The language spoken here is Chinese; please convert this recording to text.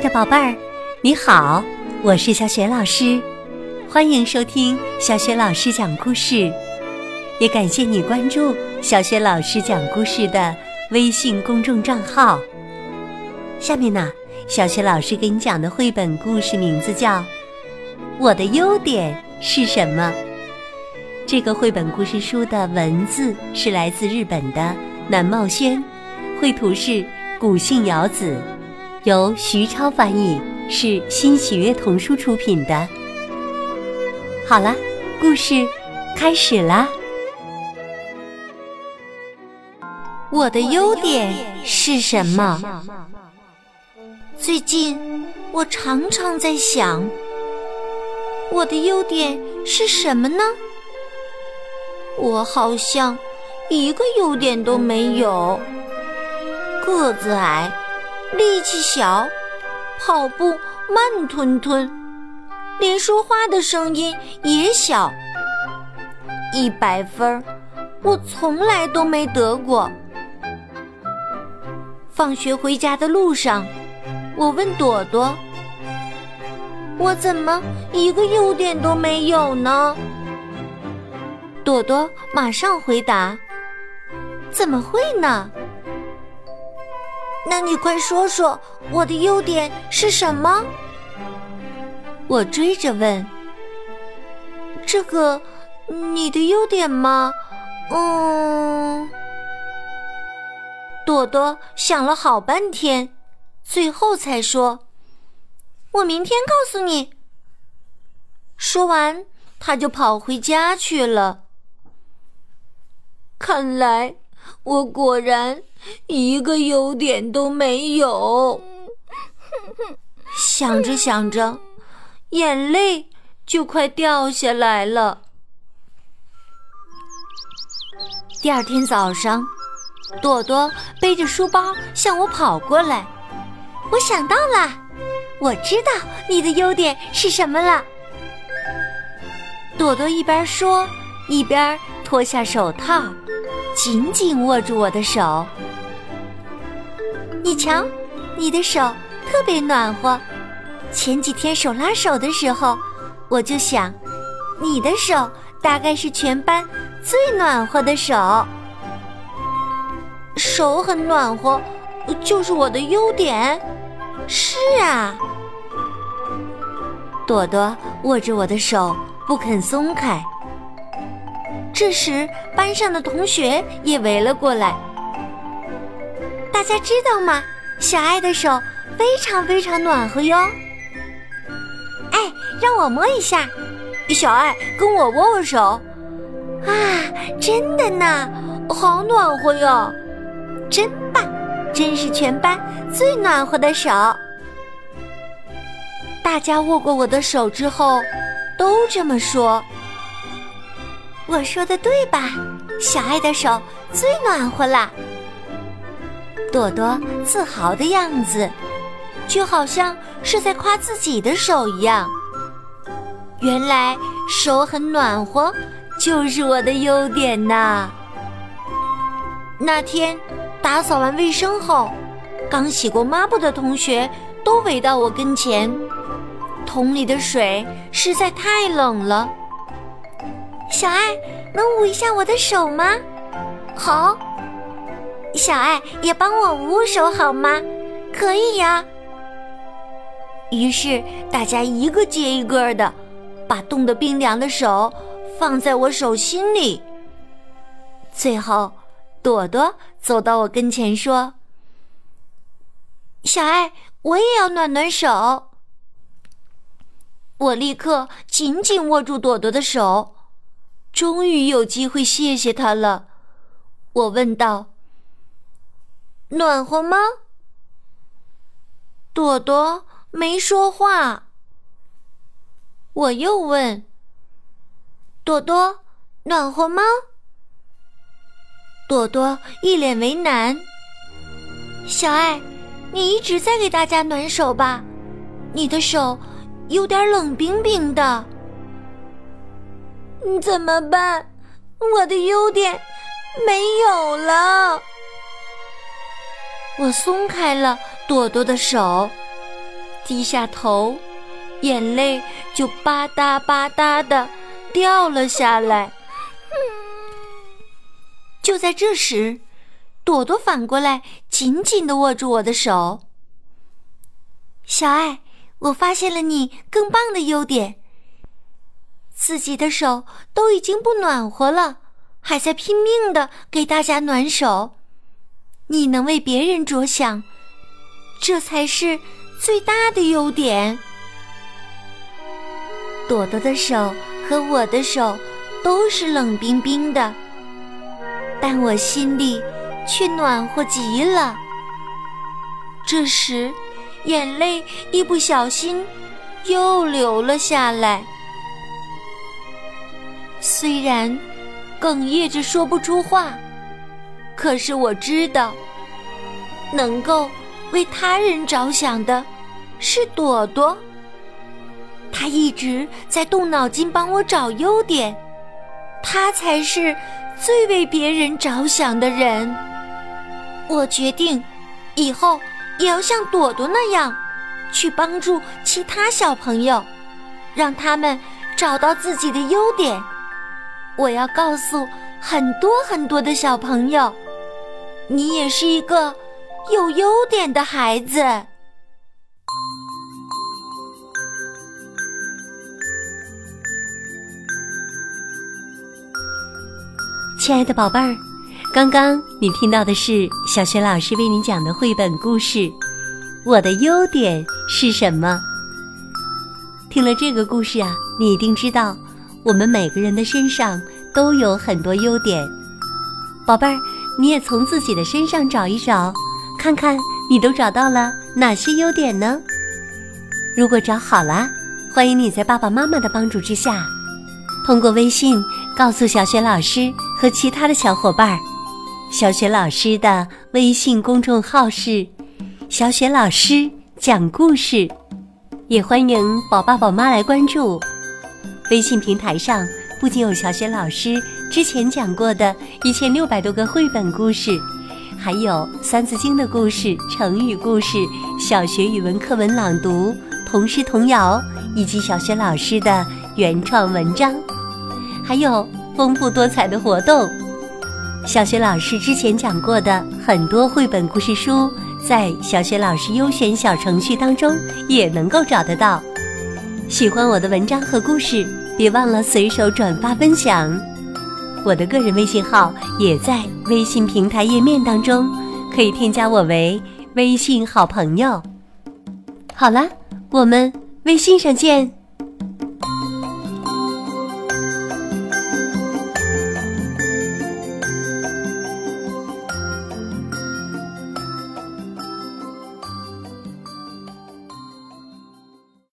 的宝贝儿，你好，我是小雪老师，欢迎收听小雪老师讲故事，也感谢你关注小雪老师讲故事的微信公众账号。下面呢，小雪老师给你讲的绘本故事名字叫《我的优点是什么》。这个绘本故事书的文字是来自日本的南茂轩，绘图是古信遥子。由徐超翻译，是新喜悦童书出品的。好了，故事开始啦。我的优点是什么？最近我常常在想，我的优点是什么呢？我好像一个优点都没有，个子矮。力气小，跑步慢吞吞，连说话的声音也小。一百分，我从来都没得过。放学回家的路上，我问朵朵：“我怎么一个优点都没有呢？”朵朵马上回答：“怎么会呢？”那你快说说我的优点是什么？我追着问。这个，你的优点吗？嗯。朵朵想了好半天，最后才说：“我明天告诉你。”说完，他就跑回家去了。看来。我果然一个优点都没有，想着想着，眼泪就快掉下来了。第二天早上，朵朵背着书包向我跑过来。我想到了，我知道你的优点是什么了。朵朵一边说，一边脱下手套。紧紧握住我的手，你瞧，你的手特别暖和。前几天手拉手的时候，我就想，你的手大概是全班最暖和的手。手很暖和，就是我的优点。是啊，朵朵握着我的手不肯松开。这时，班上的同学也围了过来。大家知道吗？小爱的手非常非常暖和哟。哎，让我摸一下。小爱，跟我握握手。啊，真的呢，好暖和哟，真棒，真是全班最暖和的手。大家握过我的手之后，都这么说。我说的对吧？小爱的手最暖和了。朵朵自豪的样子，就好像是在夸自己的手一样。原来手很暖和，就是我的优点呐。那天打扫完卫生后，刚洗过抹布的同学都围到我跟前，桶里的水实在太冷了。小爱，能捂一下我的手吗？好。小爱也帮我捂捂手好吗？可以呀。于是大家一个接一个的，把冻得冰凉的手放在我手心里。最后，朵朵走到我跟前说：“小爱，我也要暖暖手。”我立刻紧紧握住朵朵的手。终于有机会谢谢他了，我问道：“暖和吗？”朵朵没说话。我又问：“朵朵，暖和吗？”朵朵一脸为难。小爱，你一直在给大家暖手吧？你的手有点冷冰冰的。怎么办？我的优点没有了。我松开了朵朵的手，低下头，眼泪就吧嗒吧嗒的掉了下来。就在这时，朵朵反过来紧紧的握住我的手。小爱，我发现了你更棒的优点。自己的手都已经不暖和了，还在拼命的给大家暖手。你能为别人着想，这才是最大的优点。朵朵的手和我的手都是冷冰冰的，但我心里却暖和极了。这时，眼泪一不小心又流了下来。虽然哽咽着说不出话。可是我知道，能够为他人着想的是朵朵。他一直在动脑筋帮我找优点，他才是最为别人着想的人。我决定以后也要像朵朵那样，去帮助其他小朋友，让他们找到自己的优点。我要告诉很多很多的小朋友。你也是一个有优点的孩子，亲爱的宝贝儿，刚刚你听到的是小学老师为你讲的绘本故事《我的优点是什么》。听了这个故事啊，你一定知道，我们每个人的身上都有很多优点，宝贝儿。你也从自己的身上找一找，看看你都找到了哪些优点呢？如果找好了，欢迎你在爸爸妈妈的帮助之下，通过微信告诉小雪老师和其他的小伙伴。小雪老师的微信公众号是“小雪老师讲故事”，也欢迎宝爸宝妈来关注。微信平台上不仅有小雪老师。之前讲过的一千六百多个绘本故事，还有《三字经》的故事、成语故事、小学语文课文朗读、童诗童谣，以及小学老师的原创文章，还有丰富多彩的活动。小学老师之前讲过的很多绘本故事书，在小学老师优选小程序当中也能够找得到。喜欢我的文章和故事，别忘了随手转发分享。我的个人微信号也在微信平台页面当中，可以添加我为微信好朋友。好了，我们微信上见。